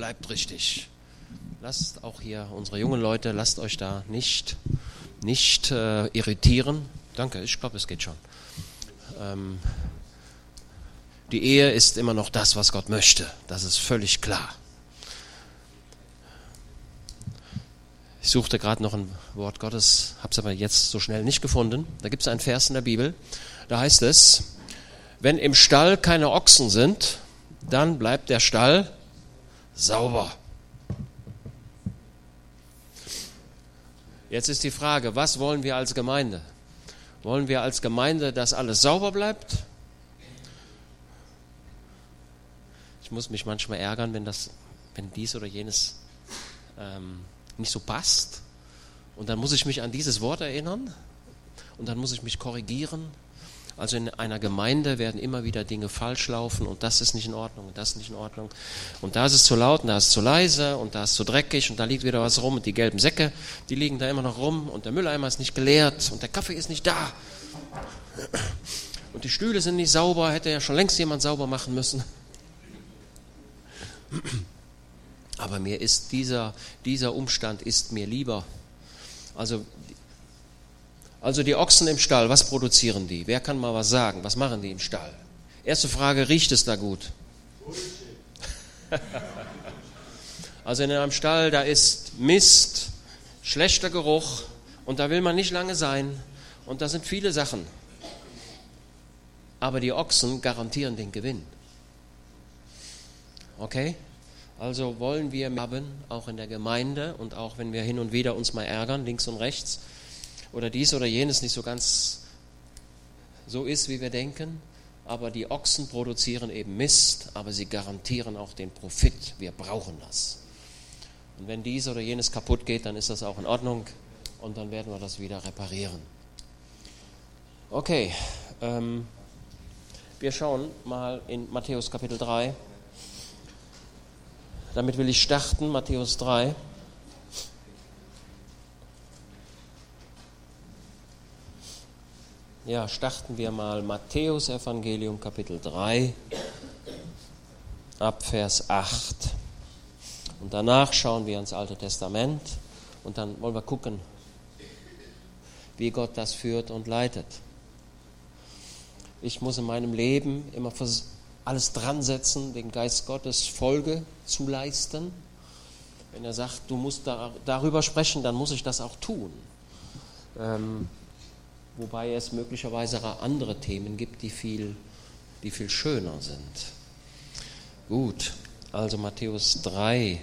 bleibt richtig. Lasst auch hier unsere jungen Leute, lasst euch da nicht, nicht äh, irritieren. Danke, ich glaube, es geht schon. Ähm, die Ehe ist immer noch das, was Gott möchte. Das ist völlig klar. Ich suchte gerade noch ein Wort Gottes, habe es aber jetzt so schnell nicht gefunden. Da gibt es einen Vers in der Bibel, da heißt es, wenn im Stall keine Ochsen sind, dann bleibt der Stall sauber. Jetzt ist die Frage, was wollen wir als Gemeinde? Wollen wir als Gemeinde, dass alles sauber bleibt? Ich muss mich manchmal ärgern, wenn, das, wenn dies oder jenes ähm, nicht so passt. Und dann muss ich mich an dieses Wort erinnern und dann muss ich mich korrigieren. Also in einer Gemeinde werden immer wieder Dinge falsch laufen und das ist nicht in Ordnung und das ist nicht in Ordnung. Und da ist es zu laut und da ist es zu leise und da ist es zu dreckig und da liegt wieder was rum und die gelben Säcke, die liegen da immer noch rum und der Mülleimer ist nicht geleert und der Kaffee ist nicht da. Und die Stühle sind nicht sauber, hätte ja schon längst jemand sauber machen müssen. Aber mir ist dieser, dieser Umstand ist mir lieber. Also, also die Ochsen im Stall, was produzieren die? Wer kann mal was sagen? Was machen die im Stall? Erste Frage, riecht es da gut? also in einem Stall, da ist Mist, schlechter Geruch und da will man nicht lange sein und da sind viele Sachen. Aber die Ochsen garantieren den Gewinn. Okay? Also wollen wir haben, auch in der Gemeinde und auch wenn wir hin und wieder uns mal ärgern, links und rechts, oder dies oder jenes nicht so ganz so ist, wie wir denken, aber die Ochsen produzieren eben Mist, aber sie garantieren auch den Profit. Wir brauchen das. Und wenn dies oder jenes kaputt geht, dann ist das auch in Ordnung und dann werden wir das wieder reparieren. Okay, ähm, wir schauen mal in Matthäus Kapitel 3. Damit will ich starten, Matthäus 3. Ja, starten wir mal Matthäus Evangelium Kapitel 3 ab Vers 8. Und danach schauen wir ins Alte Testament und dann wollen wir gucken, wie Gott das führt und leitet. Ich muss in meinem Leben immer alles dran setzen, dem Geist Gottes Folge zu leisten. Wenn er sagt, du musst da, darüber sprechen, dann muss ich das auch tun. Ähm, wobei es möglicherweise andere Themen gibt, die viel, die viel schöner sind. Gut, also Matthäus 3.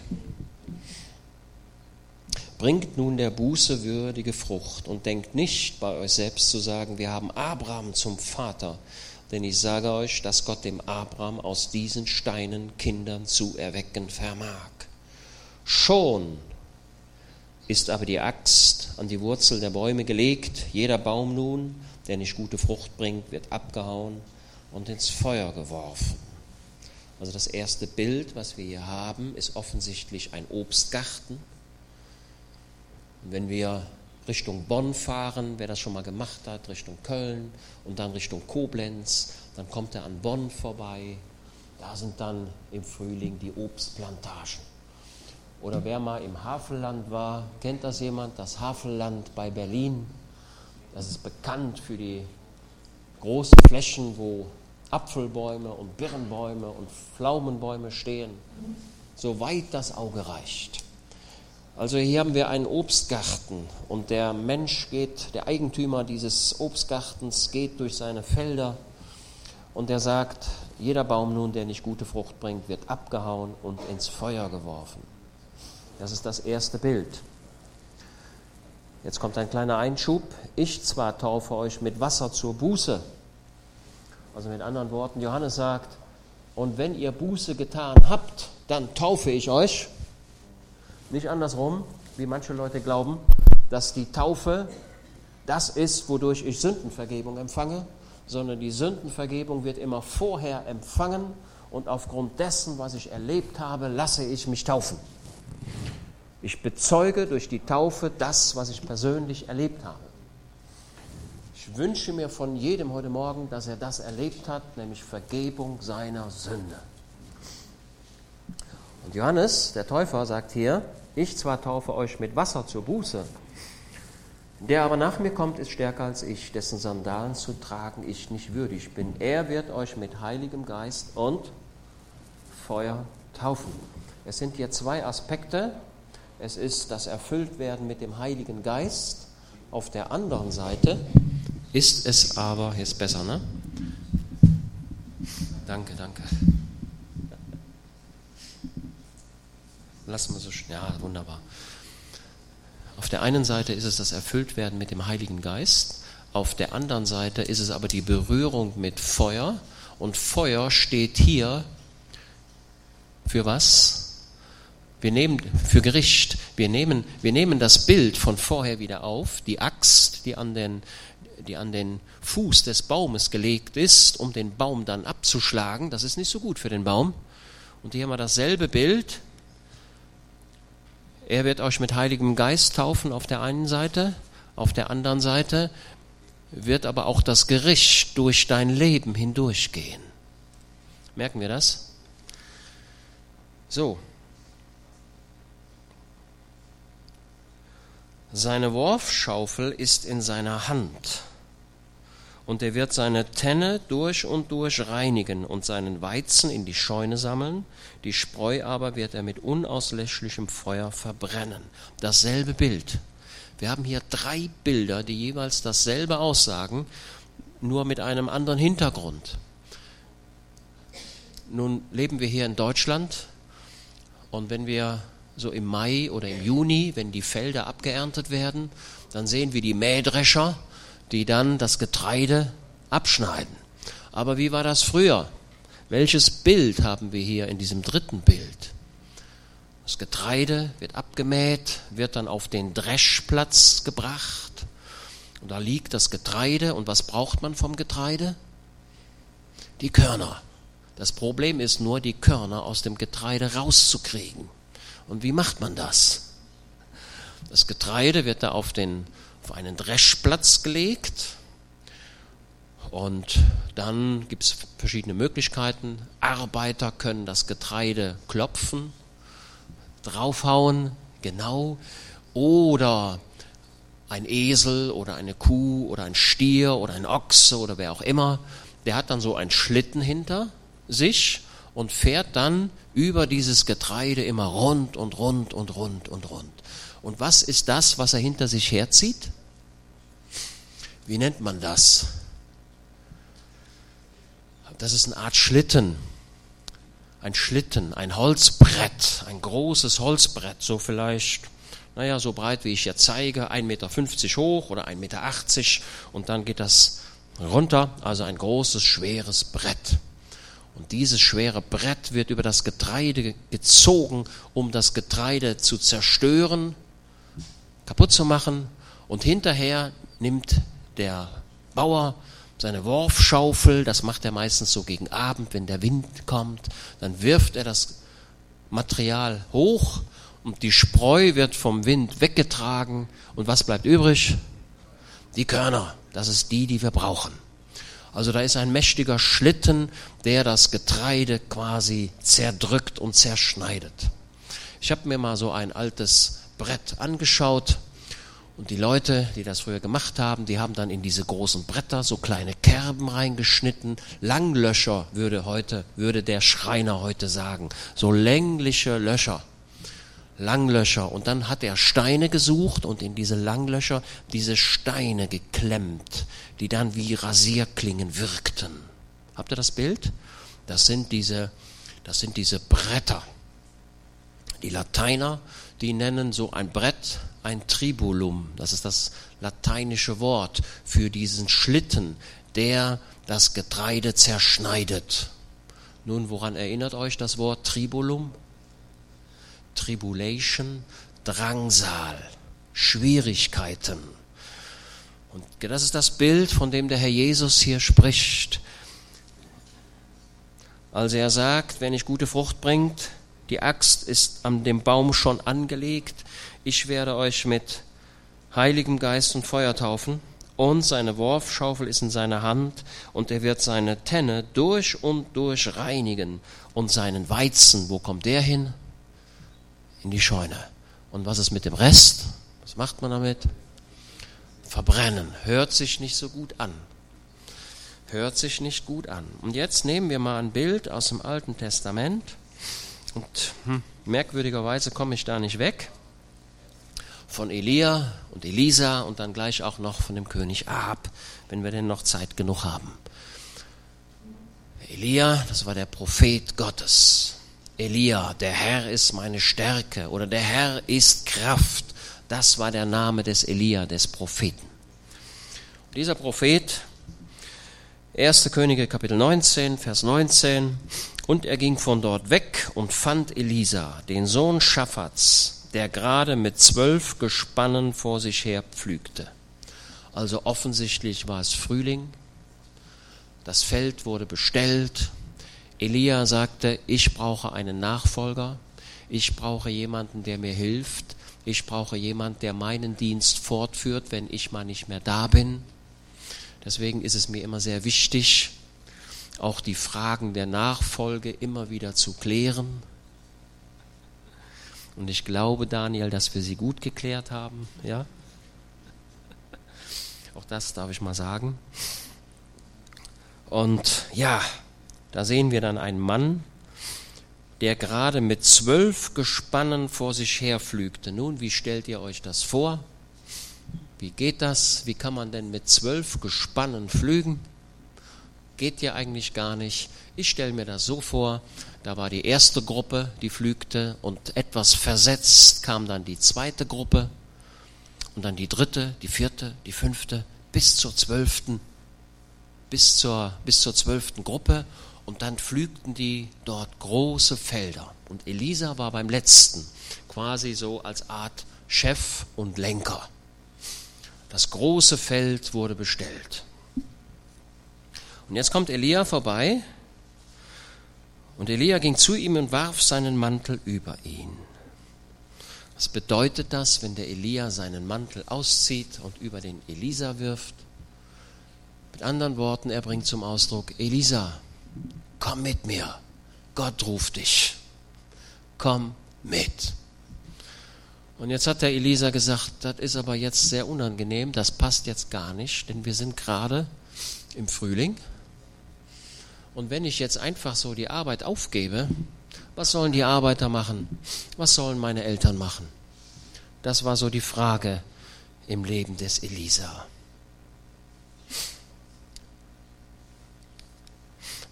Bringt nun der Buße würdige Frucht und denkt nicht bei euch selbst zu sagen, wir haben Abraham zum Vater. Denn ich sage euch, dass Gott dem Abraham aus diesen Steinen Kindern zu erwecken vermag. Schon ist aber die Axt an die Wurzel der Bäume gelegt. Jeder Baum nun, der nicht gute Frucht bringt, wird abgehauen und ins Feuer geworfen. Also das erste Bild, was wir hier haben, ist offensichtlich ein Obstgarten. Und wenn wir Richtung Bonn fahren, wer das schon mal gemacht hat, Richtung Köln und dann Richtung Koblenz, dann kommt er an Bonn vorbei. Da sind dann im Frühling die Obstplantagen. Oder wer mal im Havelland war, kennt das jemand? Das Havelland bei Berlin. Das ist bekannt für die großen Flächen, wo Apfelbäume und Birnbäume und Pflaumenbäume stehen, soweit das Auge reicht. Also hier haben wir einen Obstgarten und der Mensch geht, der Eigentümer dieses Obstgartens geht durch seine Felder und er sagt, jeder Baum nun, der nicht gute Frucht bringt, wird abgehauen und ins Feuer geworfen. Das ist das erste Bild. Jetzt kommt ein kleiner Einschub. Ich zwar taufe euch mit Wasser zur Buße. Also mit anderen Worten, Johannes sagt, und wenn ihr Buße getan habt, dann taufe ich euch. Nicht andersrum, wie manche Leute glauben, dass die Taufe das ist, wodurch ich Sündenvergebung empfange, sondern die Sündenvergebung wird immer vorher empfangen und aufgrund dessen, was ich erlebt habe, lasse ich mich taufen. Ich bezeuge durch die Taufe das, was ich persönlich erlebt habe. Ich wünsche mir von jedem heute Morgen, dass er das erlebt hat, nämlich Vergebung seiner Sünde. Und Johannes, der Täufer, sagt hier, ich zwar taufe euch mit Wasser zur Buße, der aber nach mir kommt, ist stärker als ich, dessen Sandalen zu tragen ich nicht würdig bin. Er wird euch mit Heiligem Geist und Feuer taufen. Es sind hier zwei Aspekte. Es ist das Erfülltwerden mit dem Heiligen Geist. Auf der anderen Seite ist es aber, hier ist besser, ne? Danke, danke. Lassen wir so, ja, wunderbar. Auf der einen Seite ist es das Erfülltwerden mit dem Heiligen Geist, auf der anderen Seite ist es aber die Berührung mit Feuer. Und Feuer steht hier für was? Wir nehmen für Gericht. Wir nehmen, wir nehmen das Bild von vorher wieder auf, die Axt, die an den, die an den Fuß des Baumes gelegt ist, um den Baum dann abzuschlagen. Das ist nicht so gut für den Baum. Und hier haben wir dasselbe Bild. Er wird euch mit Heiligem Geist taufen auf der einen Seite, auf der anderen Seite wird aber auch das Gericht durch dein Leben hindurchgehen. Merken wir das? So. Seine Worfschaufel ist in seiner Hand und er wird seine Tenne durch und durch reinigen und seinen Weizen in die Scheune sammeln, die Spreu aber wird er mit unauslöschlichem Feuer verbrennen. Dasselbe Bild. Wir haben hier drei Bilder, die jeweils dasselbe aussagen, nur mit einem anderen Hintergrund. Nun leben wir hier in Deutschland und wenn wir so im Mai oder im Juni, wenn die Felder abgeerntet werden, dann sehen wir die Mähdrescher, die dann das Getreide abschneiden. Aber wie war das früher? Welches Bild haben wir hier in diesem dritten Bild? Das Getreide wird abgemäht, wird dann auf den Dreschplatz gebracht. Und da liegt das Getreide. Und was braucht man vom Getreide? Die Körner. Das Problem ist nur, die Körner aus dem Getreide rauszukriegen. Und wie macht man das? Das Getreide wird da auf den auf einen Dreschplatz gelegt. Und dann gibt es verschiedene Möglichkeiten. Arbeiter können das Getreide klopfen, draufhauen, genau. Oder ein Esel oder eine Kuh oder ein Stier oder ein Ochse oder wer auch immer, der hat dann so einen Schlitten hinter sich und fährt dann über dieses Getreide immer rund und rund und rund und rund. Und was ist das, was er hinter sich herzieht? wie nennt man das? Das ist eine Art Schlitten. Ein Schlitten, ein Holzbrett, ein großes Holzbrett, so vielleicht, naja, so breit wie ich jetzt zeige, 1,50 Meter hoch oder 1,80 Meter und dann geht das runter, also ein großes, schweres Brett. Und dieses schwere Brett wird über das Getreide gezogen, um das Getreide zu zerstören, kaputt zu machen. Und hinterher nimmt der Bauer seine Worfschaufel, das macht er meistens so gegen Abend, wenn der Wind kommt, dann wirft er das Material hoch und die Spreu wird vom Wind weggetragen und was bleibt übrig? Die Körner, das ist die, die wir brauchen. Also da ist ein mächtiger Schlitten, der das Getreide quasi zerdrückt und zerschneidet. Ich habe mir mal so ein altes Brett angeschaut und die Leute, die das früher gemacht haben, die haben dann in diese großen Bretter so kleine Kerben reingeschnitten. Langlöcher würde heute, würde der Schreiner heute sagen. So längliche Löcher. Langlöcher. Und dann hat er Steine gesucht und in diese Langlöcher diese Steine geklemmt, die dann wie Rasierklingen wirkten. Habt ihr das Bild? Das sind diese, das sind diese Bretter. Die Lateiner, die nennen so ein Brett ein Tribulum, das ist das lateinische Wort für diesen Schlitten, der das Getreide zerschneidet. Nun, woran erinnert euch das Wort Tribulum? Tribulation, Drangsal, Schwierigkeiten. Und das ist das Bild, von dem der Herr Jesus hier spricht. Als er sagt, wenn ich gute Frucht bringt, die Axt ist an dem Baum schon angelegt, ich werde euch mit Heiligem Geist und Feuer taufen, und seine Worfschaufel ist in seiner Hand, und er wird seine Tenne durch und durch reinigen, und seinen Weizen, wo kommt der hin? in die Scheune. Und was ist mit dem Rest? Was macht man damit? Verbrennen. Hört sich nicht so gut an. Hört sich nicht gut an. Und jetzt nehmen wir mal ein Bild aus dem Alten Testament. Und hm, merkwürdigerweise komme ich da nicht weg. Von Elia und Elisa und dann gleich auch noch von dem König Ahab, wenn wir denn noch Zeit genug haben. Elia, das war der Prophet Gottes. Elia, der Herr ist meine Stärke oder der Herr ist Kraft. Das war der Name des Elia, des Propheten. Dieser Prophet, 1. Könige Kapitel 19, Vers 19, und er ging von dort weg und fand Elisa, den Sohn Schaffats, der gerade mit zwölf Gespannen vor sich her pflügte. Also offensichtlich war es Frühling, das Feld wurde bestellt. Elia sagte, ich brauche einen Nachfolger. Ich brauche jemanden, der mir hilft. Ich brauche jemanden, der meinen Dienst fortführt, wenn ich mal nicht mehr da bin. Deswegen ist es mir immer sehr wichtig, auch die Fragen der Nachfolge immer wieder zu klären. Und ich glaube, Daniel, dass wir sie gut geklärt haben. Ja? Auch das darf ich mal sagen. Und ja, da sehen wir dann einen Mann, der gerade mit zwölf Gespannen vor sich herflügte. Nun, wie stellt ihr euch das vor? Wie geht das? Wie kann man denn mit zwölf Gespannen flügen? Geht ja eigentlich gar nicht. Ich stelle mir das so vor, da war die erste Gruppe, die flügte und etwas versetzt kam dann die zweite Gruppe und dann die dritte, die vierte, die fünfte bis zur zwölften bis zur, bis zur zwölften Gruppe und dann pflügten die dort große Felder. Und Elisa war beim letzten, quasi so als Art Chef und Lenker. Das große Feld wurde bestellt. Und jetzt kommt Elia vorbei und Elia ging zu ihm und warf seinen Mantel über ihn. Was bedeutet das, wenn der Elia seinen Mantel auszieht und über den Elisa wirft? Mit anderen Worten, er bringt zum Ausdruck, Elisa, komm mit mir. Gott ruft dich. Komm mit. Und jetzt hat der Elisa gesagt, das ist aber jetzt sehr unangenehm, das passt jetzt gar nicht, denn wir sind gerade im Frühling. Und wenn ich jetzt einfach so die Arbeit aufgebe, was sollen die Arbeiter machen? Was sollen meine Eltern machen? Das war so die Frage im Leben des Elisa.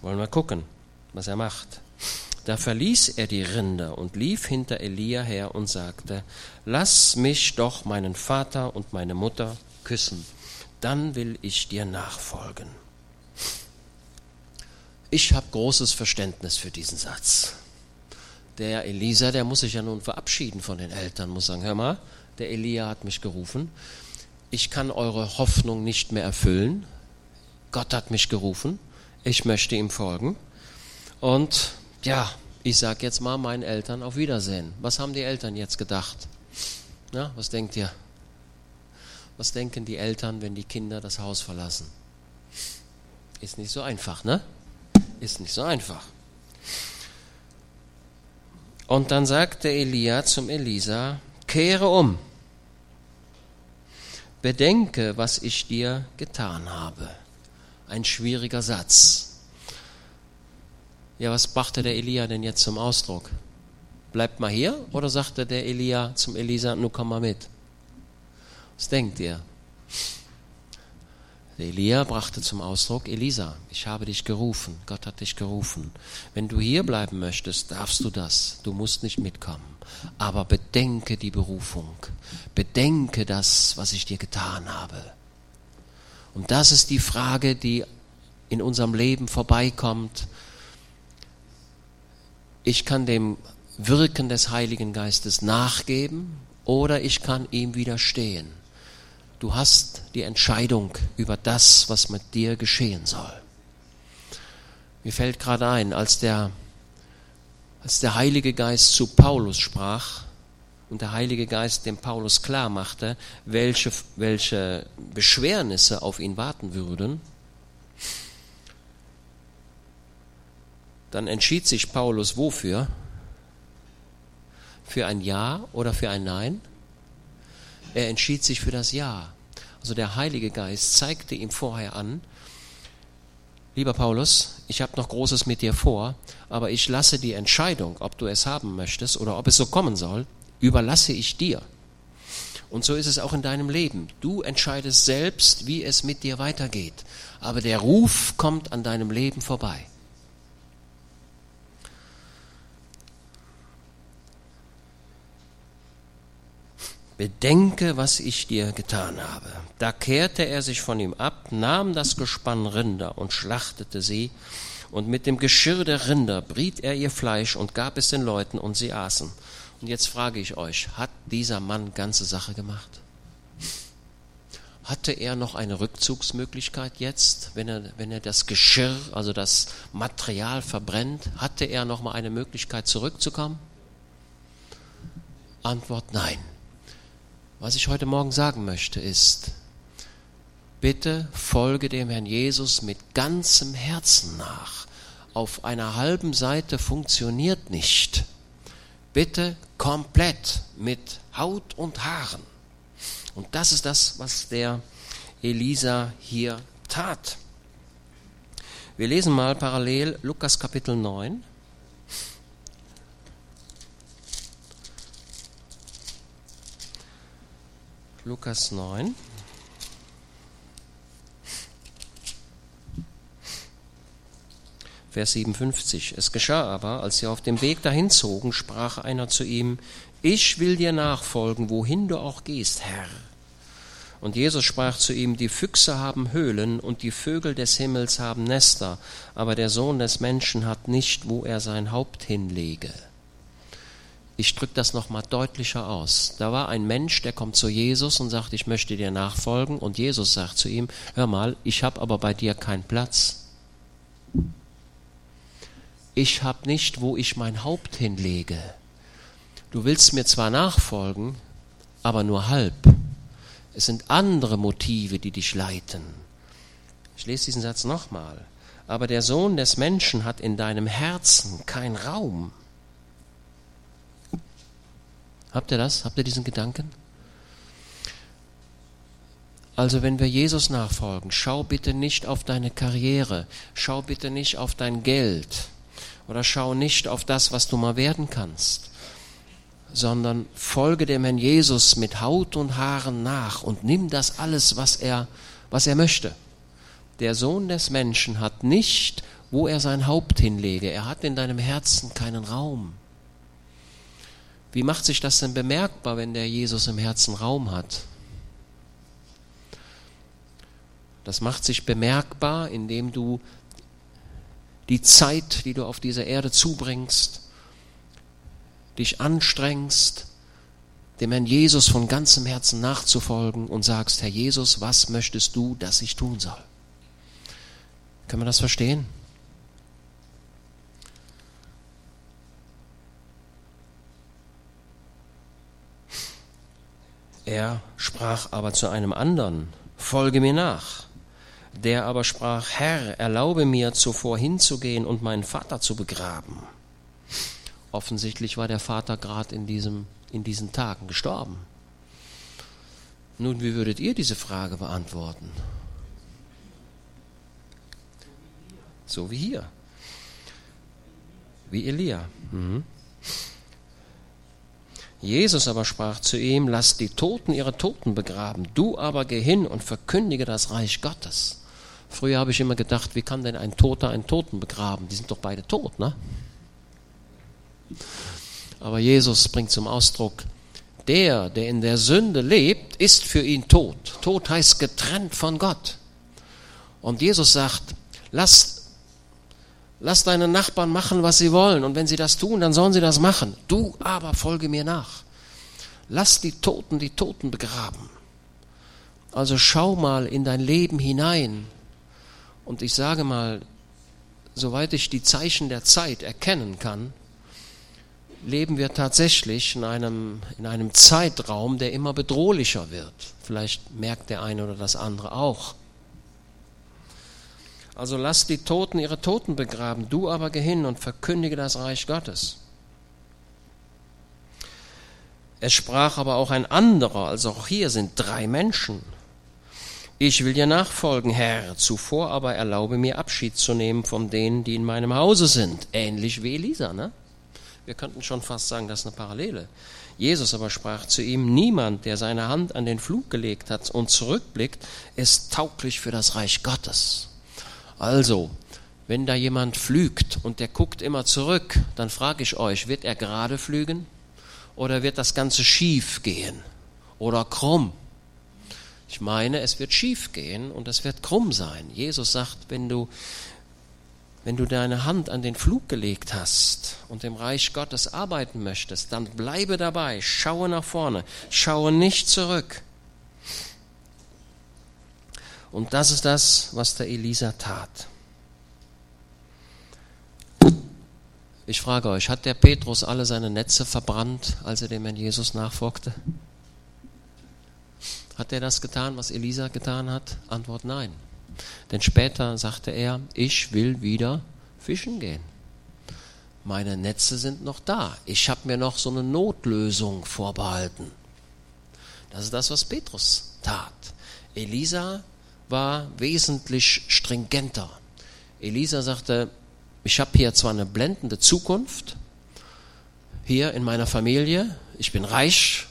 Wollen wir gucken, was er macht. Da verließ er die Rinder und lief hinter Elia her und sagte, Lass mich doch meinen Vater und meine Mutter küssen, dann will ich dir nachfolgen. Ich habe großes Verständnis für diesen Satz. Der Elisa, der muss sich ja nun verabschieden von den Eltern, muss sagen, hör mal, der Elia hat mich gerufen, ich kann eure Hoffnung nicht mehr erfüllen, Gott hat mich gerufen, ich möchte ihm folgen. Und ja, ich sage jetzt mal meinen Eltern auf Wiedersehen. Was haben die Eltern jetzt gedacht? Na, was denkt ihr? Was denken die Eltern, wenn die Kinder das Haus verlassen? Ist nicht so einfach, ne? Ist nicht so einfach. Und dann sagte Elia zum Elisa, kehre um, bedenke, was ich dir getan habe ein schwieriger Satz. Ja, was brachte der Elia denn jetzt zum Ausdruck? Bleibt mal hier oder sagte der Elia zum Elisa, nun komm mal mit? Was denkt ihr? Der Elia brachte zum Ausdruck, Elisa, ich habe dich gerufen, Gott hat dich gerufen. Wenn du hier bleiben möchtest, darfst du das, du musst nicht mitkommen. Aber bedenke die Berufung, bedenke das, was ich dir getan habe. Und das ist die Frage, die in unserem Leben vorbeikommt. Ich kann dem Wirken des Heiligen Geistes nachgeben oder ich kann ihm widerstehen. Du hast die Entscheidung über das, was mit dir geschehen soll. Mir fällt gerade ein, als der, als der Heilige Geist zu Paulus sprach, und der Heilige Geist dem Paulus klar machte, welche, welche Beschwernisse auf ihn warten würden, dann entschied sich Paulus wofür? Für ein Ja oder für ein Nein? Er entschied sich für das Ja. Also der Heilige Geist zeigte ihm vorher an, lieber Paulus, ich habe noch Großes mit dir vor, aber ich lasse die Entscheidung, ob du es haben möchtest oder ob es so kommen soll, überlasse ich dir. Und so ist es auch in deinem Leben. Du entscheidest selbst, wie es mit dir weitergeht. Aber der Ruf kommt an deinem Leben vorbei. Bedenke, was ich dir getan habe. Da kehrte er sich von ihm ab, nahm das Gespann Rinder und schlachtete sie, und mit dem Geschirr der Rinder briet er ihr Fleisch und gab es den Leuten, und sie aßen. Und jetzt frage ich euch, hat dieser Mann ganze Sache gemacht? Hatte er noch eine Rückzugsmöglichkeit jetzt, wenn er, wenn er das Geschirr, also das Material verbrennt? Hatte er noch mal eine Möglichkeit zurückzukommen? Antwort nein. Was ich heute Morgen sagen möchte ist, bitte folge dem Herrn Jesus mit ganzem Herzen nach. Auf einer halben Seite funktioniert nicht. Bitte komplett mit Haut und Haaren. Und das ist das, was der Elisa hier tat. Wir lesen mal parallel Lukas Kapitel 9. Lukas 9. Vers 57. Es geschah aber, als sie auf dem Weg dahin zogen, sprach einer zu ihm, ich will dir nachfolgen, wohin du auch gehst, Herr. Und Jesus sprach zu ihm, die Füchse haben Höhlen und die Vögel des Himmels haben Nester, aber der Sohn des Menschen hat nicht, wo er sein Haupt hinlege. Ich drücke das nochmal deutlicher aus. Da war ein Mensch, der kommt zu Jesus und sagt, ich möchte dir nachfolgen. Und Jesus sagt zu ihm, hör mal, ich habe aber bei dir keinen Platz ich habe nicht, wo ich mein Haupt hinlege. Du willst mir zwar nachfolgen, aber nur halb. Es sind andere Motive, die dich leiten. Ich lese diesen Satz nochmal. Aber der Sohn des Menschen hat in deinem Herzen keinen Raum. Habt ihr das? Habt ihr diesen Gedanken? Also wenn wir Jesus nachfolgen, schau bitte nicht auf deine Karriere, schau bitte nicht auf dein Geld, oder schau nicht auf das, was du mal werden kannst, sondern folge dem Herrn Jesus mit Haut und Haaren nach und nimm das alles, was er, was er möchte. Der Sohn des Menschen hat nicht, wo er sein Haupt hinlege. Er hat in deinem Herzen keinen Raum. Wie macht sich das denn bemerkbar, wenn der Jesus im Herzen Raum hat? Das macht sich bemerkbar, indem du die Zeit, die du auf dieser Erde zubringst, dich anstrengst, dem Herrn Jesus von ganzem Herzen nachzufolgen und sagst, Herr Jesus, was möchtest du, dass ich tun soll? Können wir das verstehen? Er sprach aber zu einem anderen, folge mir nach. Der aber sprach, Herr, erlaube mir zuvor hinzugehen und meinen Vater zu begraben. Offensichtlich war der Vater gerade in, in diesen Tagen gestorben. Nun, wie würdet ihr diese Frage beantworten? So wie hier. Wie Elia. Mhm. Jesus aber sprach zu ihm, lass die Toten ihre Toten begraben, du aber geh hin und verkündige das Reich Gottes. Früher habe ich immer gedacht, wie kann denn ein Toter einen Toten begraben? Die sind doch beide tot, ne? Aber Jesus bringt zum Ausdruck, der, der in der Sünde lebt, ist für ihn tot. Tod heißt getrennt von Gott. Und Jesus sagt, lass, lass deine Nachbarn machen, was sie wollen. Und wenn sie das tun, dann sollen sie das machen. Du aber folge mir nach. Lass die Toten die Toten begraben. Also schau mal in dein Leben hinein. Und ich sage mal, soweit ich die Zeichen der Zeit erkennen kann, leben wir tatsächlich in einem, in einem Zeitraum, der immer bedrohlicher wird. Vielleicht merkt der eine oder das andere auch. Also lass die Toten ihre Toten begraben, du aber geh hin und verkündige das Reich Gottes. Es sprach aber auch ein anderer, also auch hier sind drei Menschen. Ich will dir nachfolgen, Herr, zuvor aber erlaube mir Abschied zu nehmen von denen, die in meinem Hause sind. Ähnlich wie Elisa, ne? Wir könnten schon fast sagen, das ist eine Parallele. Jesus aber sprach zu ihm, niemand, der seine Hand an den Flug gelegt hat und zurückblickt, ist tauglich für das Reich Gottes. Also, wenn da jemand flügt und der guckt immer zurück, dann frage ich euch, wird er gerade flügen oder wird das Ganze schief gehen oder krumm? Ich meine, es wird schief gehen und es wird krumm sein. Jesus sagt, wenn du wenn du deine Hand an den Flug gelegt hast und im Reich Gottes arbeiten möchtest, dann bleibe dabei, schaue nach vorne, schaue nicht zurück. Und das ist das, was der Elisa tat. Ich frage euch, hat der Petrus alle seine Netze verbrannt, als er dem Herrn Jesus nachfolgte? Hat er das getan, was Elisa getan hat? Antwort nein. Denn später sagte er, ich will wieder fischen gehen. Meine Netze sind noch da. Ich habe mir noch so eine Notlösung vorbehalten. Das ist das, was Petrus tat. Elisa war wesentlich stringenter. Elisa sagte, ich habe hier zwar eine blendende Zukunft, hier in meiner Familie, ich bin reich,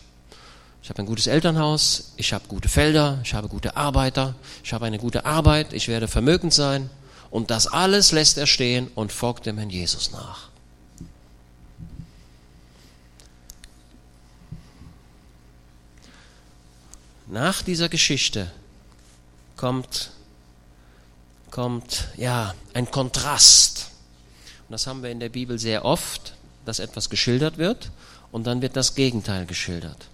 ich habe ein gutes Elternhaus, ich habe gute Felder, ich habe gute Arbeiter, ich habe eine gute Arbeit, ich werde vermögend sein. Und das alles lässt er stehen und folgt dem Herrn Jesus nach. Nach dieser Geschichte kommt, kommt ja ein Kontrast. Und das haben wir in der Bibel sehr oft, dass etwas geschildert wird und dann wird das Gegenteil geschildert.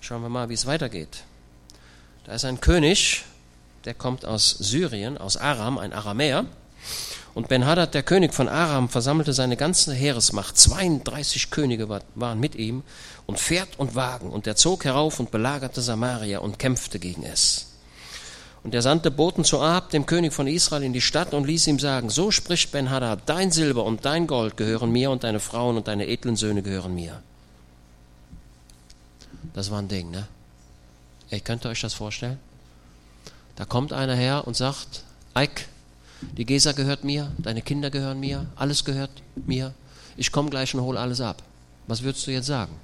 Schauen wir mal, wie es weitergeht. Da ist ein König, der kommt aus Syrien, aus Aram, ein Aramäer. Und Ben-Hadad, der König von Aram, versammelte seine ganze Heeresmacht. 32 Könige waren mit ihm und Pferd und Wagen. Und er zog herauf und belagerte Samaria und kämpfte gegen es. Und er sandte Boten zu Ahab, dem König von Israel, in die Stadt und ließ ihm sagen, so spricht Ben-Hadad, dein Silber und dein Gold gehören mir und deine Frauen und deine edlen Söhne gehören mir. Das war ein Ding, ne? Ey, könnt ihr euch das vorstellen? Da kommt einer her und sagt, Eik, die Gesa gehört mir, deine Kinder gehören mir, alles gehört mir. Ich komme gleich und hole alles ab. Was würdest du jetzt sagen?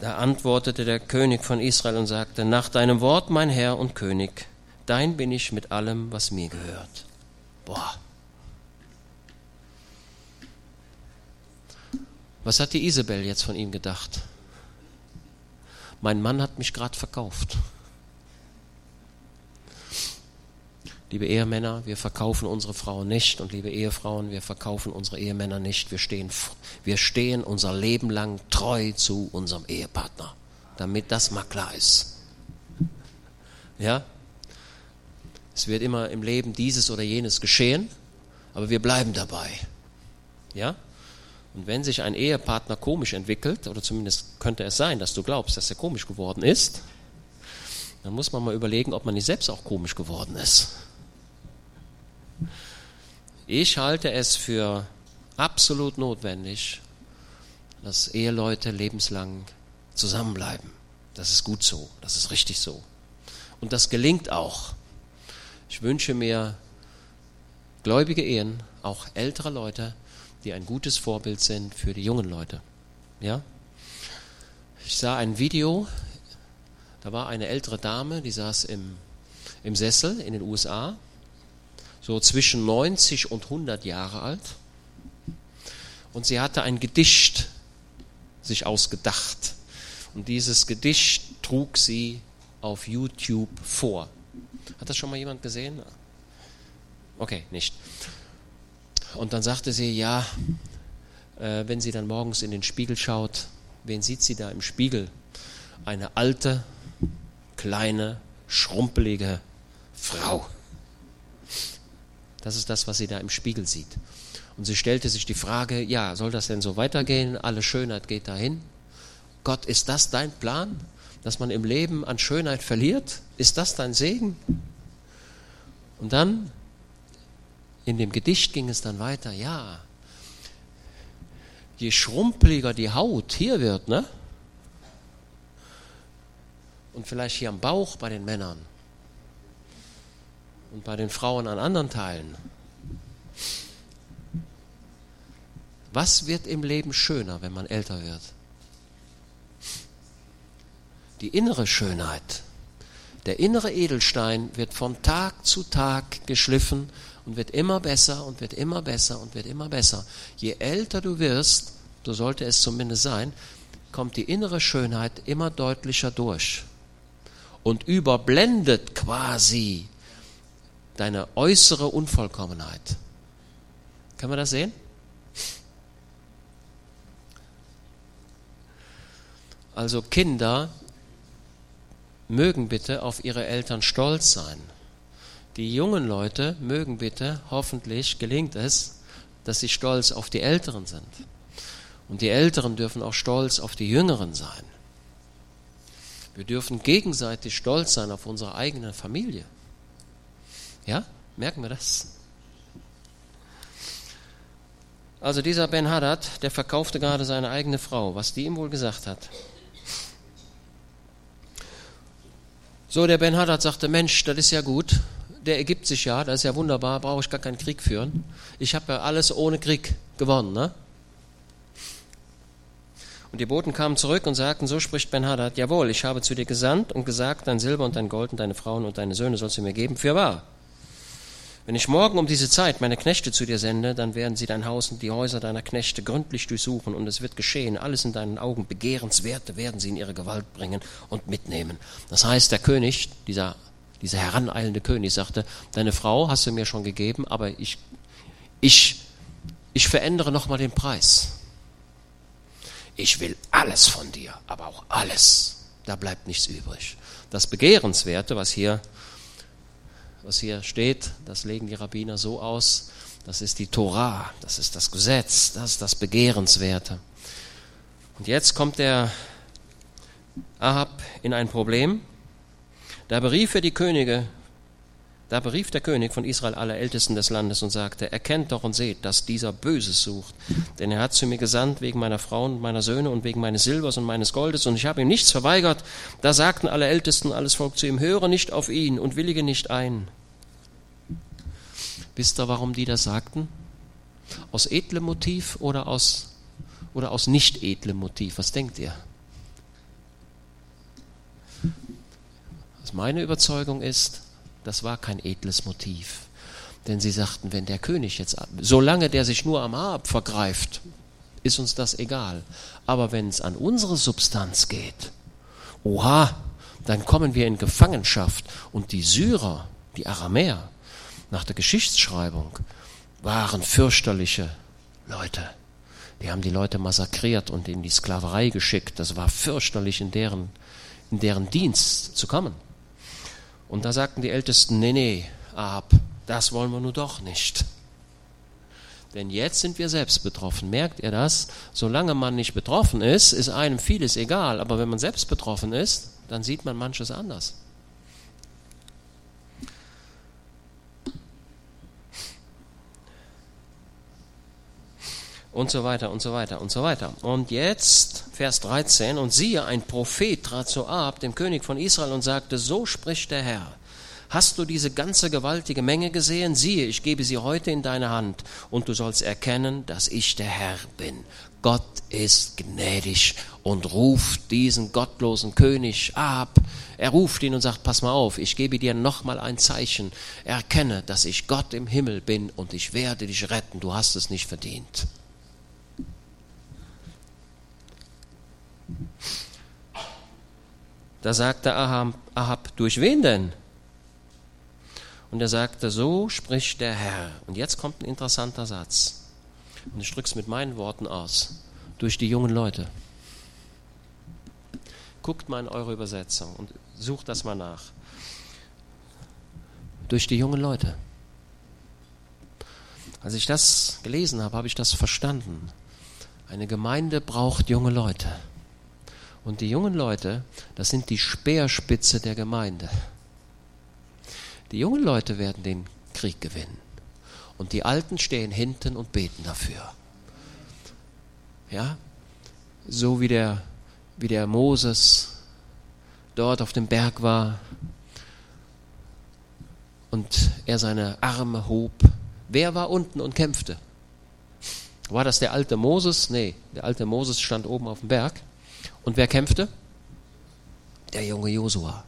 Da antwortete der König von Israel und sagte, nach deinem Wort, mein Herr und König, dein bin ich mit allem, was mir gehört. Boah. Was hat die Isabel jetzt von ihm gedacht? Mein Mann hat mich gerade verkauft. Liebe Ehemänner, wir verkaufen unsere Frauen nicht und liebe Ehefrauen, wir verkaufen unsere Ehemänner nicht. Wir stehen, wir stehen unser Leben lang treu zu unserem Ehepartner, damit das mal klar ist. Ja? Es wird immer im Leben dieses oder jenes geschehen, aber wir bleiben dabei. Ja? Und wenn sich ein Ehepartner komisch entwickelt, oder zumindest könnte es sein, dass du glaubst, dass er komisch geworden ist, dann muss man mal überlegen, ob man nicht selbst auch komisch geworden ist. Ich halte es für absolut notwendig, dass Eheleute lebenslang zusammenbleiben. Das ist gut so, das ist richtig so. Und das gelingt auch. Ich wünsche mir gläubige Ehen, auch ältere Leute, die ein gutes Vorbild sind für die jungen Leute. Ja? Ich sah ein Video, da war eine ältere Dame, die saß im, im Sessel in den USA, so zwischen 90 und 100 Jahre alt. Und sie hatte ein Gedicht sich ausgedacht. Und dieses Gedicht trug sie auf YouTube vor. Hat das schon mal jemand gesehen? Okay, nicht. Und dann sagte sie, ja, äh, wenn sie dann morgens in den Spiegel schaut, wen sieht sie da im Spiegel? Eine alte, kleine, schrumpelige Frau. Das ist das, was sie da im Spiegel sieht. Und sie stellte sich die Frage, ja, soll das denn so weitergehen? Alle Schönheit geht dahin. Gott, ist das dein Plan? dass man im Leben an Schönheit verliert? Ist das dein Segen? Und dann, in dem Gedicht ging es dann weiter, ja, je schrumpeliger die Haut hier wird, ne? Und vielleicht hier am Bauch bei den Männern und bei den Frauen an anderen Teilen. Was wird im Leben schöner, wenn man älter wird? Die innere Schönheit. Der innere Edelstein wird von Tag zu Tag geschliffen und wird immer besser und wird immer besser und wird immer besser. Je älter du wirst, so sollte es zumindest sein, kommt die innere Schönheit immer deutlicher durch und überblendet quasi deine äußere Unvollkommenheit. Kann man das sehen? Also Kinder mögen bitte auf ihre Eltern stolz sein. Die jungen Leute mögen bitte, hoffentlich gelingt es, dass sie stolz auf die Älteren sind. Und die Älteren dürfen auch stolz auf die Jüngeren sein. Wir dürfen gegenseitig stolz sein auf unsere eigene Familie. Ja, merken wir das? Also dieser Ben Haddad, der verkaufte gerade seine eigene Frau, was die ihm wohl gesagt hat. So, der Ben Haddad sagte, Mensch, das ist ja gut, der ergibt sich ja, das ist ja wunderbar, brauche ich gar keinen Krieg führen. Ich habe ja alles ohne Krieg gewonnen. Ne? Und die Boten kamen zurück und sagten, so spricht Ben Haddad, jawohl, ich habe zu dir gesandt und gesagt, dein Silber und dein Gold und deine Frauen und deine Söhne sollst du mir geben, für wahr. Wenn ich morgen um diese Zeit meine Knechte zu dir sende, dann werden sie dein Haus und die Häuser deiner Knechte gründlich durchsuchen und es wird geschehen. Alles in deinen Augen Begehrenswerte werden sie in ihre Gewalt bringen und mitnehmen. Das heißt, der König, dieser, dieser heraneilende König, sagte, deine Frau hast du mir schon gegeben, aber ich, ich, ich verändere nochmal den Preis. Ich will alles von dir, aber auch alles. Da bleibt nichts übrig. Das Begehrenswerte, was hier was hier steht, das legen die Rabbiner so aus, das ist die Torah, das ist das Gesetz, das ist das Begehrenswerte. Und jetzt kommt der Ahab in ein Problem. Da berief er die Könige da berief der König von Israel alle Ältesten des Landes und sagte, erkennt doch und seht, dass dieser Böses sucht. Denn er hat zu mir gesandt wegen meiner Frauen und meiner Söhne und wegen meines Silbers und meines Goldes und ich habe ihm nichts verweigert. Da sagten alle Ältesten, alles Volk zu ihm, höre nicht auf ihn und willige nicht ein. Wisst ihr, warum die das sagten? Aus edlem Motiv oder aus, oder aus nicht edlem Motiv? Was denkt ihr? Was meine Überzeugung ist, das war kein edles Motiv. Denn sie sagten, wenn der König jetzt, solange der sich nur am Hab vergreift, ist uns das egal. Aber wenn es an unsere Substanz geht, oha, dann kommen wir in Gefangenschaft. Und die Syrer, die Aramäer, nach der Geschichtsschreibung, waren fürchterliche Leute. Die haben die Leute massakriert und in die Sklaverei geschickt. Das war fürchterlich, in deren, in deren Dienst zu kommen. Und da sagten die Ältesten, nee, nee, Ahab, das wollen wir nur doch nicht. Denn jetzt sind wir selbst betroffen. Merkt ihr das? Solange man nicht betroffen ist, ist einem vieles egal. Aber wenn man selbst betroffen ist, dann sieht man manches anders. Und so weiter und so weiter und so weiter. Und jetzt, Vers 13, und siehe, ein Prophet trat zu Ab, dem König von Israel, und sagte, so spricht der Herr. Hast du diese ganze gewaltige Menge gesehen? Siehe, ich gebe sie heute in deine Hand, und du sollst erkennen, dass ich der Herr bin. Gott ist gnädig und ruft diesen gottlosen König ab. Er ruft ihn und sagt, pass mal auf, ich gebe dir nochmal ein Zeichen. Erkenne, dass ich Gott im Himmel bin und ich werde dich retten. Du hast es nicht verdient. Da sagte Ahab, Ahab, durch wen denn? Und er sagte, so spricht der Herr. Und jetzt kommt ein interessanter Satz. Und ich drücke es mit meinen Worten aus. Durch die jungen Leute. Guckt mal in eure Übersetzung und sucht das mal nach. Durch die jungen Leute. Als ich das gelesen habe, habe ich das verstanden. Eine Gemeinde braucht junge Leute. Und die jungen Leute, das sind die Speerspitze der Gemeinde. Die jungen Leute werden den Krieg gewinnen. Und die Alten stehen hinten und beten dafür. Ja? So wie der, wie der Moses dort auf dem Berg war und er seine Arme hob. Wer war unten und kämpfte? War das der alte Moses? Nee, der alte Moses stand oben auf dem Berg. Und wer kämpfte? Der junge Josua.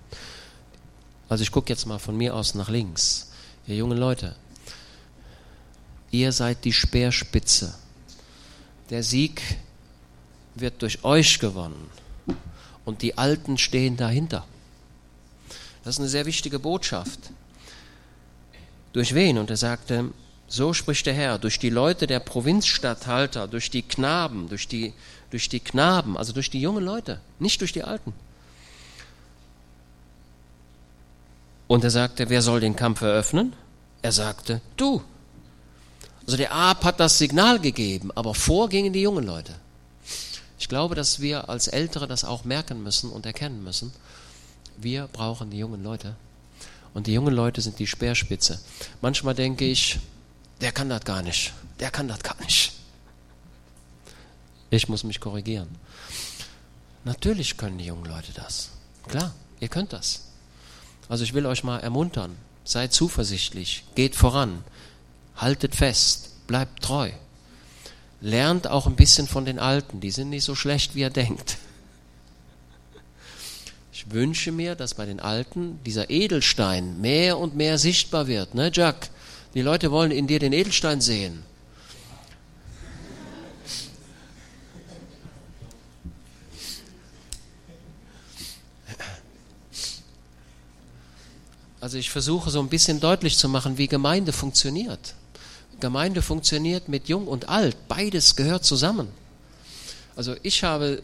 Also ich gucke jetzt mal von mir aus nach links. Ihr jungen Leute, ihr seid die Speerspitze. Der Sieg wird durch euch gewonnen. Und die Alten stehen dahinter. Das ist eine sehr wichtige Botschaft. Durch wen? Und er sagte, so spricht der Herr, durch die Leute der Provinzstatthalter, durch die Knaben, durch die, durch die Knaben, also durch die jungen Leute, nicht durch die Alten. Und er sagte, wer soll den Kampf eröffnen? Er sagte, du. Also der Ab hat das Signal gegeben, aber vor gingen die jungen Leute. Ich glaube, dass wir als Ältere das auch merken müssen und erkennen müssen. Wir brauchen die jungen Leute. Und die jungen Leute sind die Speerspitze. Manchmal denke ich, der kann das gar nicht. Der kann das gar nicht. Ich muss mich korrigieren. Natürlich können die jungen Leute das. Klar, ihr könnt das. Also ich will euch mal ermuntern. Seid zuversichtlich, geht voran, haltet fest, bleibt treu. Lernt auch ein bisschen von den Alten, die sind nicht so schlecht, wie ihr denkt. Ich wünsche mir, dass bei den Alten dieser Edelstein mehr und mehr sichtbar wird. Ne, Jack? Die Leute wollen in dir den Edelstein sehen. Also ich versuche so ein bisschen deutlich zu machen, wie Gemeinde funktioniert. Gemeinde funktioniert mit Jung und Alt. Beides gehört zusammen. Also ich habe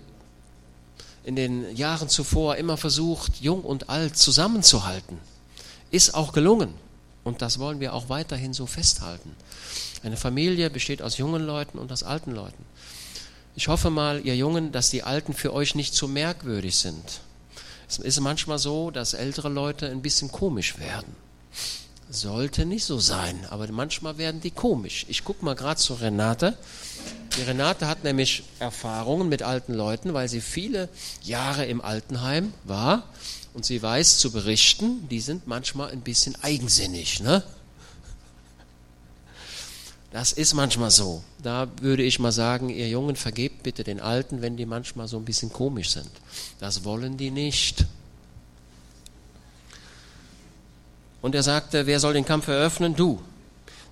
in den Jahren zuvor immer versucht, Jung und Alt zusammenzuhalten. Ist auch gelungen. Und das wollen wir auch weiterhin so festhalten. Eine Familie besteht aus jungen Leuten und aus alten Leuten. Ich hoffe mal, ihr Jungen, dass die Alten für euch nicht zu merkwürdig sind. Es ist manchmal so, dass ältere Leute ein bisschen komisch werden. Sollte nicht so sein, aber manchmal werden die komisch. Ich gucke mal gerade zu Renate. Die Renate hat nämlich Erfahrungen mit alten Leuten, weil sie viele Jahre im Altenheim war und sie weiß zu berichten, die sind manchmal ein bisschen eigensinnig. Ne? Das ist manchmal so. Da würde ich mal sagen, ihr Jungen, vergebt bitte den Alten, wenn die manchmal so ein bisschen komisch sind. Das wollen die nicht. Und er sagte, wer soll den Kampf eröffnen? Du.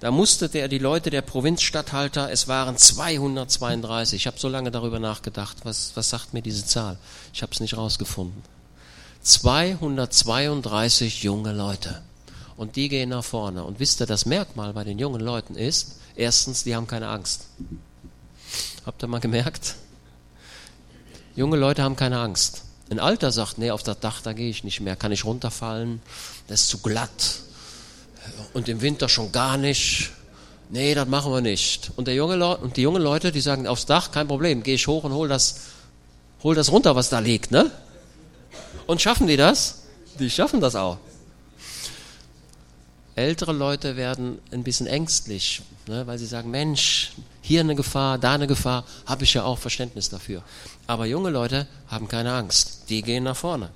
Da musterte er die Leute der Provinzstatthalter, es waren 232. Ich habe so lange darüber nachgedacht, was, was sagt mir diese Zahl? Ich habe es nicht rausgefunden. 232 junge Leute. Und die gehen nach vorne. Und wisst ihr, das Merkmal bei den jungen Leuten ist, erstens, die haben keine Angst. Habt ihr mal gemerkt? Junge Leute haben keine Angst. Ein Alter sagt, nee, auf das Dach, da gehe ich nicht mehr, kann ich runterfallen, das ist zu glatt. Und im Winter schon gar nicht. Nee, das machen wir nicht. Und, der junge und die jungen Leute, die sagen, aufs Dach, kein Problem, gehe ich hoch und hol das, hol das runter, was da liegt, ne? Und schaffen die das? Die schaffen das auch. Ältere Leute werden ein bisschen ängstlich, ne, weil sie sagen, Mensch, hier eine Gefahr, da eine Gefahr, habe ich ja auch Verständnis dafür. Aber junge Leute haben keine Angst, die gehen nach vorne.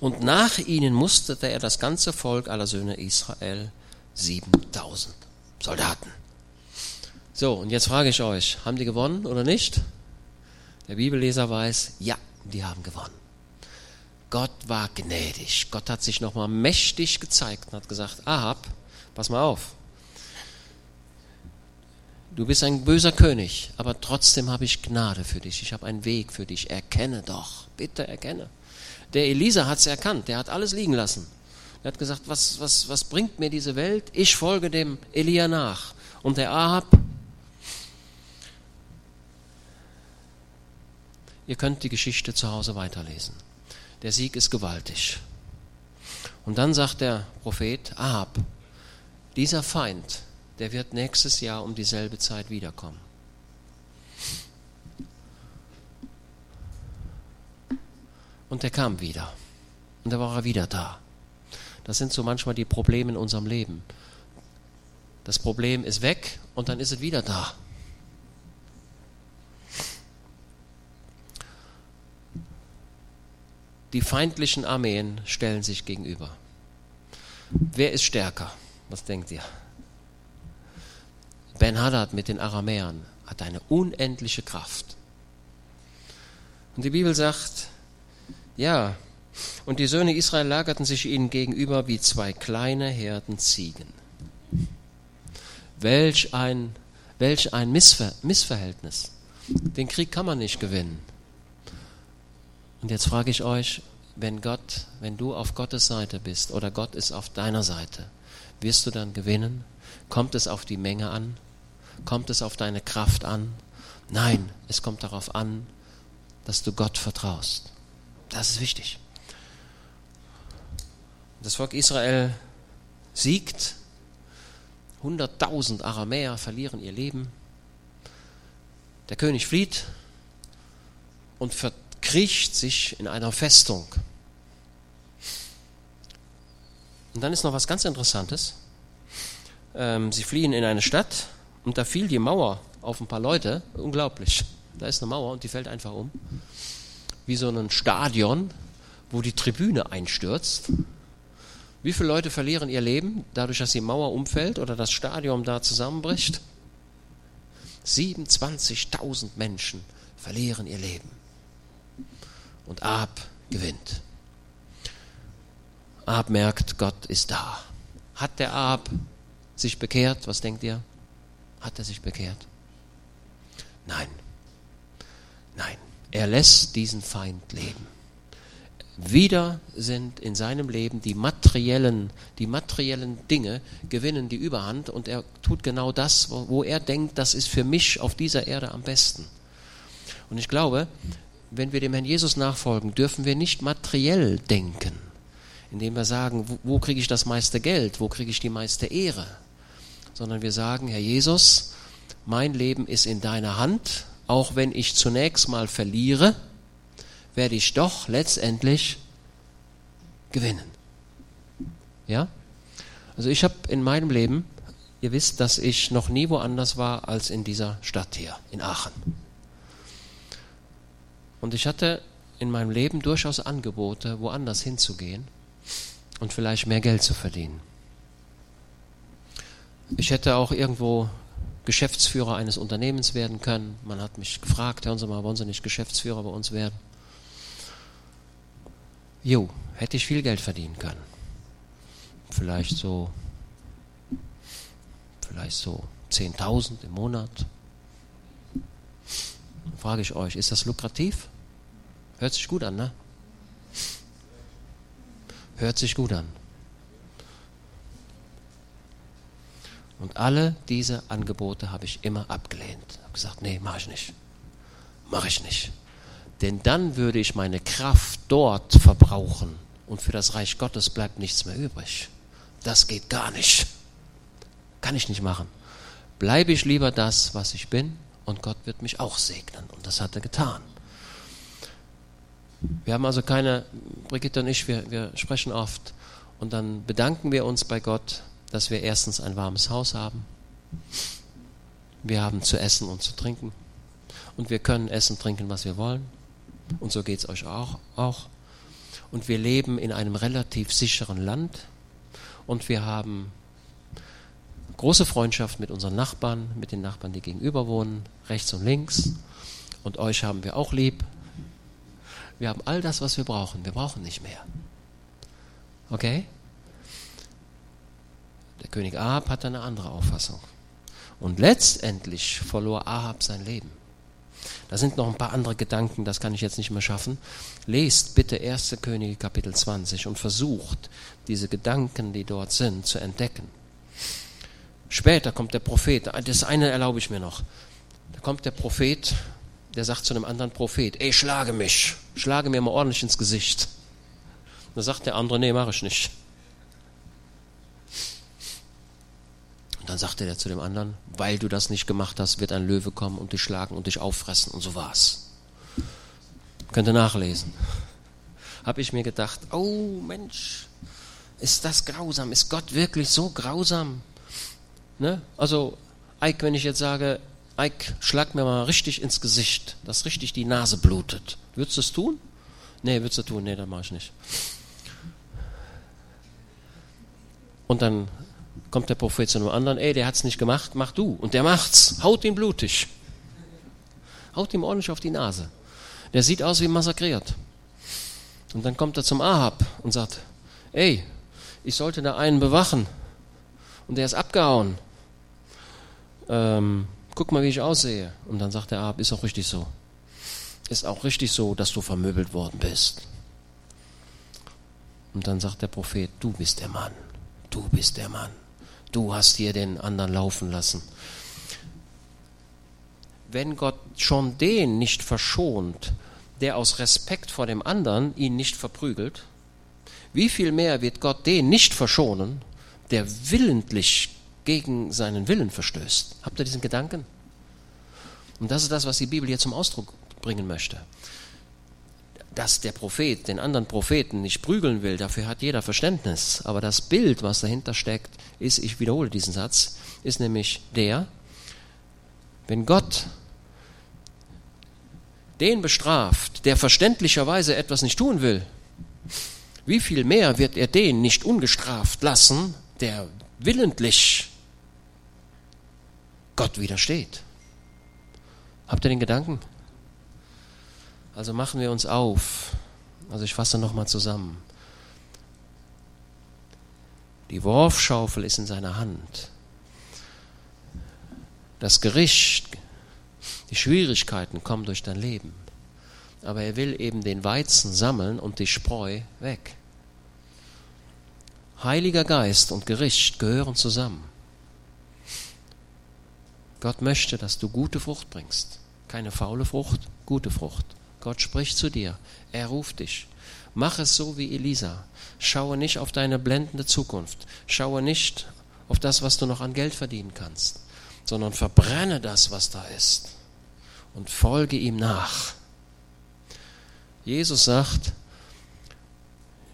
Und nach ihnen musterte er das ganze Volk aller Söhne Israel, 7000 Soldaten. So, und jetzt frage ich euch, haben die gewonnen oder nicht? Der Bibelleser weiß, ja, die haben gewonnen. Gott war gnädig. Gott hat sich nochmal mächtig gezeigt und hat gesagt, Ahab, pass mal auf. Du bist ein böser König, aber trotzdem habe ich Gnade für dich. Ich habe einen Weg für dich. Erkenne doch. Bitte erkenne. Der Elisa hat es erkannt. Der hat alles liegen lassen. Er hat gesagt, was, was, was bringt mir diese Welt? Ich folge dem Elia nach. Und der Ahab, Ihr könnt die Geschichte zu Hause weiterlesen. Der Sieg ist gewaltig. Und dann sagt der Prophet Ahab, dieser Feind, der wird nächstes Jahr um dieselbe Zeit wiederkommen. Und er kam wieder. Und da war er wieder da. Das sind so manchmal die Probleme in unserem Leben. Das Problem ist weg und dann ist es wieder da. Die feindlichen Armeen stellen sich gegenüber. Wer ist stärker? Was denkt ihr? Ben-Hadad mit den Aramäern hat eine unendliche Kraft. Und die Bibel sagt, ja, und die Söhne Israel lagerten sich ihnen gegenüber wie zwei kleine Herden Ziegen. Welch ein, welch ein Missver Missverhältnis. Den Krieg kann man nicht gewinnen. Und jetzt frage ich euch, wenn Gott, wenn du auf Gottes Seite bist oder Gott ist auf deiner Seite, wirst du dann gewinnen? Kommt es auf die Menge an? Kommt es auf deine Kraft an? Nein, es kommt darauf an, dass du Gott vertraust. Das ist wichtig. Das Volk Israel siegt, 100.000 Aramäer verlieren ihr Leben, der König flieht und verkriecht sich in einer Festung. Und dann ist noch was ganz Interessantes. Ähm, sie fliehen in eine Stadt und da fiel die Mauer auf ein paar Leute. Unglaublich. Da ist eine Mauer und die fällt einfach um. Wie so ein Stadion, wo die Tribüne einstürzt. Wie viele Leute verlieren ihr Leben dadurch, dass die Mauer umfällt oder das Stadion da zusammenbricht? 27.000 Menschen verlieren ihr Leben. Und Ab gewinnt. Ab merkt, Gott ist da. Hat der Ab sich bekehrt? Was denkt ihr? Hat er sich bekehrt? Nein. Nein. Er lässt diesen Feind leben. Wieder sind in seinem Leben die materiellen, die materiellen Dinge gewinnen die Überhand und er tut genau das, wo er denkt, das ist für mich auf dieser Erde am besten. Und ich glaube, wenn wir dem Herrn Jesus nachfolgen, dürfen wir nicht materiell denken indem wir sagen, wo, wo kriege ich das meiste Geld, wo kriege ich die meiste Ehre, sondern wir sagen, Herr Jesus, mein Leben ist in deiner Hand, auch wenn ich zunächst mal verliere, werde ich doch letztendlich gewinnen. Ja? Also ich habe in meinem Leben, ihr wisst, dass ich noch nie woanders war als in dieser Stadt hier, in Aachen. Und ich hatte in meinem Leben durchaus Angebote, woanders hinzugehen und vielleicht mehr Geld zu verdienen. Ich hätte auch irgendwo Geschäftsführer eines Unternehmens werden können. Man hat mich gefragt, hören Sie mal, wollen Sie nicht Geschäftsführer bei uns werden? Jo, hätte ich viel Geld verdienen können. Vielleicht so, vielleicht so 10.000 im Monat. Frage ich euch, ist das lukrativ? Hört sich gut an, ne? Hört sich gut an. Und alle diese Angebote habe ich immer abgelehnt. Ich habe gesagt, nee, mache ich nicht. Mache ich nicht. Denn dann würde ich meine Kraft dort verbrauchen und für das Reich Gottes bleibt nichts mehr übrig. Das geht gar nicht. Kann ich nicht machen. Bleibe ich lieber das, was ich bin und Gott wird mich auch segnen. Und das hat er getan. Wir haben also keine, Brigitte und ich, wir, wir sprechen oft und dann bedanken wir uns bei Gott, dass wir erstens ein warmes Haus haben. Wir haben zu essen und zu trinken. Und wir können essen, trinken, was wir wollen. Und so geht es euch auch, auch. Und wir leben in einem relativ sicheren Land. Und wir haben große Freundschaft mit unseren Nachbarn, mit den Nachbarn, die gegenüber wohnen, rechts und links. Und euch haben wir auch lieb. Wir haben all das, was wir brauchen. Wir brauchen nicht mehr. Okay? Der König Ahab hatte eine andere Auffassung. Und letztendlich verlor Ahab sein Leben. Da sind noch ein paar andere Gedanken, das kann ich jetzt nicht mehr schaffen. Lest bitte 1. Könige Kapitel 20 und versucht, diese Gedanken, die dort sind, zu entdecken. Später kommt der Prophet, das eine erlaube ich mir noch. Da kommt der Prophet der sagt zu einem anderen Prophet, ey, schlage mich, schlage mir mal ordentlich ins Gesicht. Da sagt der andere, nee, mache ich nicht. Und dann sagte er zu dem anderen, weil du das nicht gemacht hast, wird ein Löwe kommen und dich schlagen und dich auffressen. Und so war's. Könnt ihr nachlesen. Habe ich mir gedacht, oh Mensch, Ist das grausam? Ist Gott wirklich so grausam? Ne? Also, Ike, wenn ich jetzt sage, Ike, schlag mir mal richtig ins Gesicht, dass richtig die Nase blutet. Würdest du es tun? Nee, würdest du tun? Nee, dann mach ich nicht. Und dann kommt der Prophet zu einem anderen, ey, der hat's nicht gemacht, mach du. Und der macht's, haut ihn blutig. Haut ihm ordentlich auf die Nase. Der sieht aus wie massakriert. Und dann kommt er zum Ahab und sagt, ey, ich sollte da einen bewachen. Und der ist abgehauen. Ähm, guck mal, wie ich aussehe. Und dann sagt der Ahab, ist auch richtig so. Ist auch richtig so, dass du vermöbelt worden bist. Und dann sagt der Prophet, du bist der Mann. Du bist der Mann. Du hast hier den anderen laufen lassen. Wenn Gott schon den nicht verschont, der aus Respekt vor dem anderen ihn nicht verprügelt, wie viel mehr wird Gott den nicht verschonen, der willentlich gegen seinen Willen verstößt? Habt ihr diesen Gedanken? Und das ist das, was die Bibel hier zum Ausdruck bringen möchte dass der Prophet den anderen Propheten nicht prügeln will, dafür hat jeder Verständnis. Aber das Bild, was dahinter steckt, ist, ich wiederhole diesen Satz, ist nämlich der, wenn Gott den bestraft, der verständlicherweise etwas nicht tun will, wie viel mehr wird er den nicht ungestraft lassen, der willentlich Gott widersteht? Habt ihr den Gedanken? Also machen wir uns auf. Also ich fasse nochmal zusammen. Die Worfschaufel ist in seiner Hand. Das Gericht, die Schwierigkeiten kommen durch dein Leben. Aber er will eben den Weizen sammeln und die Spreu weg. Heiliger Geist und Gericht gehören zusammen. Gott möchte, dass du gute Frucht bringst. Keine faule Frucht, gute Frucht. Gott spricht zu dir. Er ruft dich. Mach es so wie Elisa. Schaue nicht auf deine blendende Zukunft. Schaue nicht auf das, was du noch an Geld verdienen kannst, sondern verbrenne das, was da ist und folge ihm nach. Jesus sagt,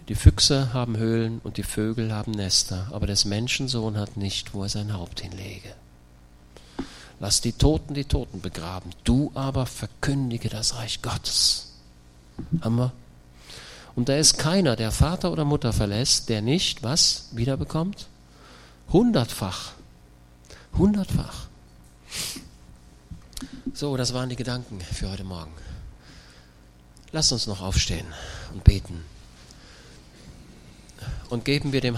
die Füchse haben Höhlen und die Vögel haben Nester, aber des Menschensohn hat nicht, wo er sein Haupt hinlege. Lass die Toten die Toten begraben. Du aber verkündige das Reich Gottes. Haben wir? Und da ist keiner, der Vater oder Mutter verlässt, der nicht was wiederbekommt? Hundertfach. Hundertfach. So, das waren die Gedanken für heute Morgen. Lasst uns noch aufstehen und beten. Und geben wir dem